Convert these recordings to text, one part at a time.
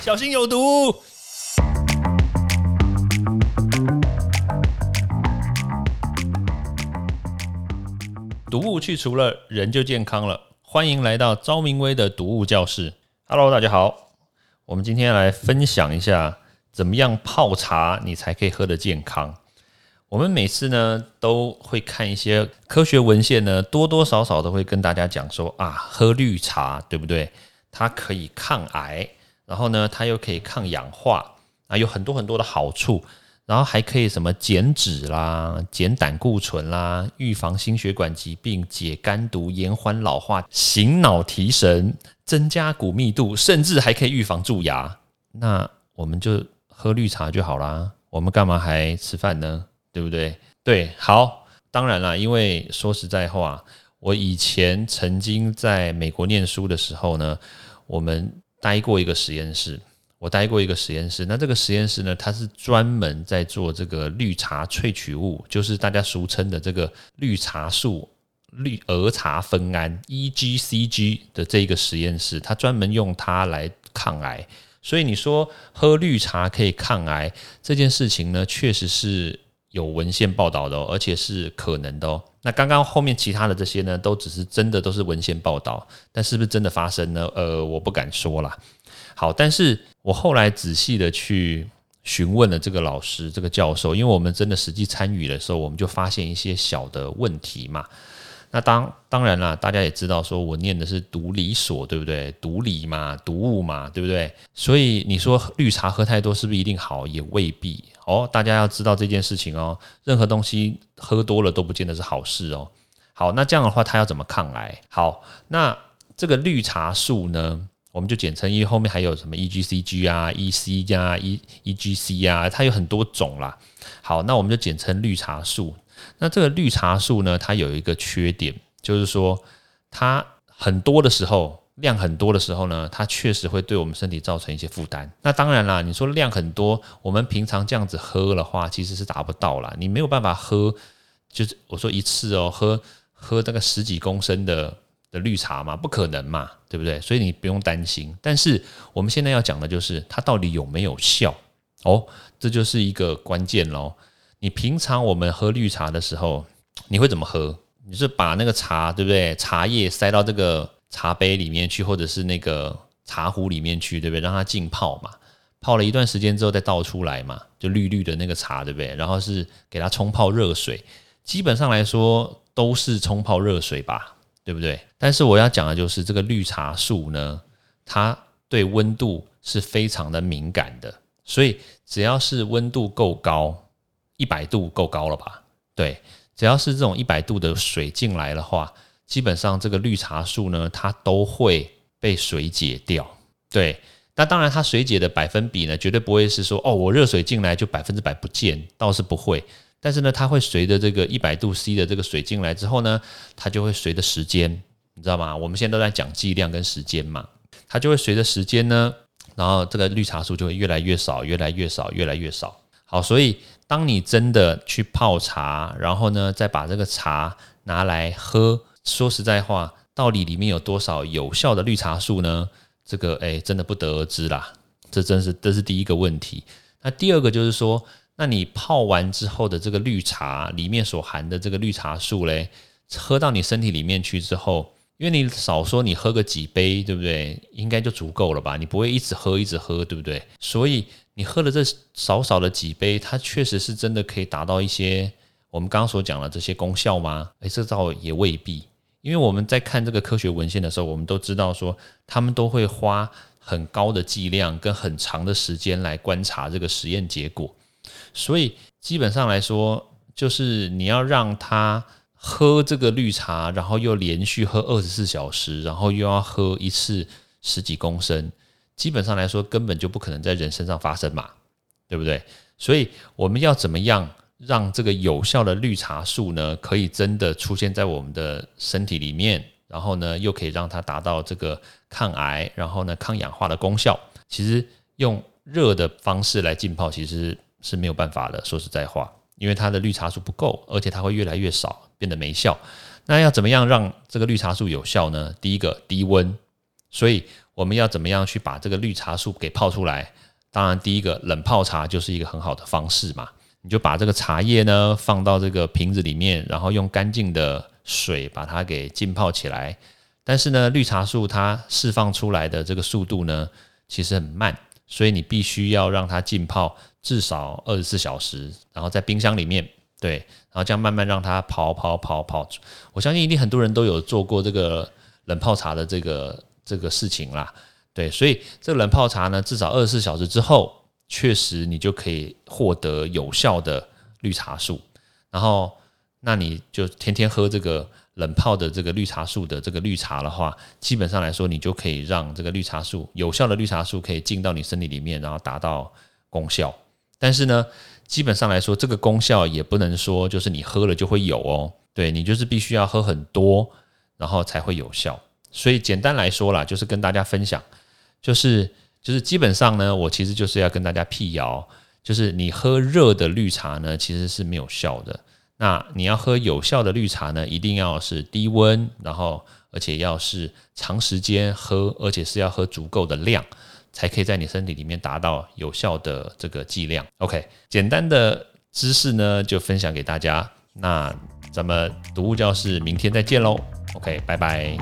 小心有毒。毒物去除了，人就健康了。欢迎来到昭明威的毒物教室。Hello，大家好，我们今天来分享一下怎么样泡茶你才可以喝得健康。我们每次呢都会看一些科学文献呢，多多少少都会跟大家讲说啊，喝绿茶对不对？它可以抗癌，然后呢，它又可以抗氧化啊，有很多很多的好处。然后还可以什么减脂啦、减胆固醇啦、预防心血管疾病、解肝毒、延缓老化、醒脑提神、增加骨密度，甚至还可以预防蛀牙。那我们就喝绿茶就好啦，我们干嘛还吃饭呢？对不对？对，好，当然啦，因为说实在话，我以前曾经在美国念书的时候呢，我们待过一个实验室。我待过一个实验室，那这个实验室呢，它是专门在做这个绿茶萃取物，就是大家俗称的这个绿茶素绿儿茶酚胺 （EGCG） 的这个实验室，它专门用它来抗癌。所以你说喝绿茶可以抗癌这件事情呢，确实是有文献报道的，哦，而且是可能的哦。那刚刚后面其他的这些呢，都只是真的都是文献报道，但是不是真的发生呢？呃，我不敢说啦。好，但是我后来仔细的去询问了这个老师、这个教授，因为我们真的实际参与的时候，我们就发现一些小的问题嘛。那当当然啦，大家也知道，说我念的是毒理所，对不对？毒理嘛，毒物嘛，对不对？所以你说绿茶喝太多是不是一定好？也未必哦。大家要知道这件事情哦，任何东西喝多了都不见得是好事哦。好，那这样的话，它要怎么抗癌？好，那这个绿茶素呢？我们就简称，因为后面还有什么 EGCG 啊、EC 加 E EGC 啊，它有很多种啦。好，那我们就简称绿茶素。那这个绿茶素呢，它有一个缺点，就是说它很多的时候，量很多的时候呢，它确实会对我们身体造成一些负担。那当然啦，你说量很多，我们平常这样子喝的话，其实是达不到啦。你没有办法喝，就是我说一次哦，喝喝那个十几公升的。的绿茶嘛，不可能嘛，对不对？所以你不用担心。但是我们现在要讲的就是它到底有没有效哦，这就是一个关键喽。你平常我们喝绿茶的时候，你会怎么喝？你是把那个茶，对不对？茶叶塞到这个茶杯里面去，或者是那个茶壶里面去，对不对？让它浸泡嘛，泡了一段时间之后再倒出来嘛，就绿绿的那个茶，对不对？然后是给它冲泡热水，基本上来说都是冲泡热水吧。对不对？但是我要讲的就是这个绿茶素呢，它对温度是非常的敏感的，所以只要是温度够高，一百度够高了吧？对，只要是这种一百度的水进来的话，基本上这个绿茶素呢，它都会被水解掉。对，那当然它水解的百分比呢，绝对不会是说哦，我热水进来就百分之百不见，倒是不会。但是呢，它会随着这个一百度 C 的这个水进来之后呢，它就会随着时间，你知道吗？我们现在都在讲剂量跟时间嘛，它就会随着时间呢，然后这个绿茶素就会越来越少，越来越少，越来越少。好，所以当你真的去泡茶，然后呢，再把这个茶拿来喝，说实在话，到底里面有多少有效的绿茶素呢？这个哎，真的不得而知啦。这真是这是第一个问题。那第二个就是说。那你泡完之后的这个绿茶里面所含的这个绿茶素嘞，喝到你身体里面去之后，因为你少说你喝个几杯，对不对？应该就足够了吧？你不会一直喝一直喝，对不对？所以你喝了这少少的几杯，它确实是真的可以达到一些我们刚刚所讲的这些功效吗？诶，这倒也未必，因为我们在看这个科学文献的时候，我们都知道说他们都会花很高的剂量跟很长的时间来观察这个实验结果。所以基本上来说，就是你要让它喝这个绿茶，然后又连续喝二十四小时，然后又要喝一次十几公升，基本上来说根本就不可能在人身上发生嘛，对不对？所以我们要怎么样让这个有效的绿茶素呢，可以真的出现在我们的身体里面，然后呢又可以让它达到这个抗癌，然后呢抗氧化的功效？其实用热的方式来浸泡，其实。是没有办法的。说实在话，因为它的绿茶素不够，而且它会越来越少，变得没效。那要怎么样让这个绿茶素有效呢？第一个，低温。所以我们要怎么样去把这个绿茶素给泡出来？当然，第一个冷泡茶就是一个很好的方式嘛。你就把这个茶叶呢放到这个瓶子里面，然后用干净的水把它给浸泡起来。但是呢，绿茶素它释放出来的这个速度呢，其实很慢，所以你必须要让它浸泡至少二十四小时，然后在冰箱里面，对，然后这样慢慢让它泡泡泡泡。我相信一定很多人都有做过这个冷泡茶的这个这个事情啦，对，所以这个冷泡茶呢，至少二十四小时之后，确实你就可以获得有效的绿茶素，然后那你就天天喝这个。冷泡的这个绿茶素的这个绿茶的话，基本上来说，你就可以让这个绿茶素有效的绿茶素可以进到你身体里面，然后达到功效。但是呢，基本上来说，这个功效也不能说就是你喝了就会有哦。对你就是必须要喝很多，然后才会有效。所以简单来说啦，就是跟大家分享，就是就是基本上呢，我其实就是要跟大家辟谣，就是你喝热的绿茶呢，其实是没有效的。那你要喝有效的绿茶呢，一定要是低温，然后而且要是长时间喝，而且是要喝足够的量，才可以在你身体里面达到有效的这个剂量。OK，简单的知识呢就分享给大家。那咱们读物教室明天再见喽。OK，拜拜。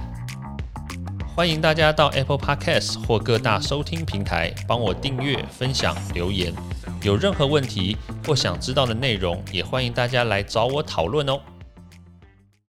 欢迎大家到 Apple Podcast 或各大收听平台帮我订阅、分享、留言。有任何问题或想知道的内容，也欢迎大家来找我讨论哦。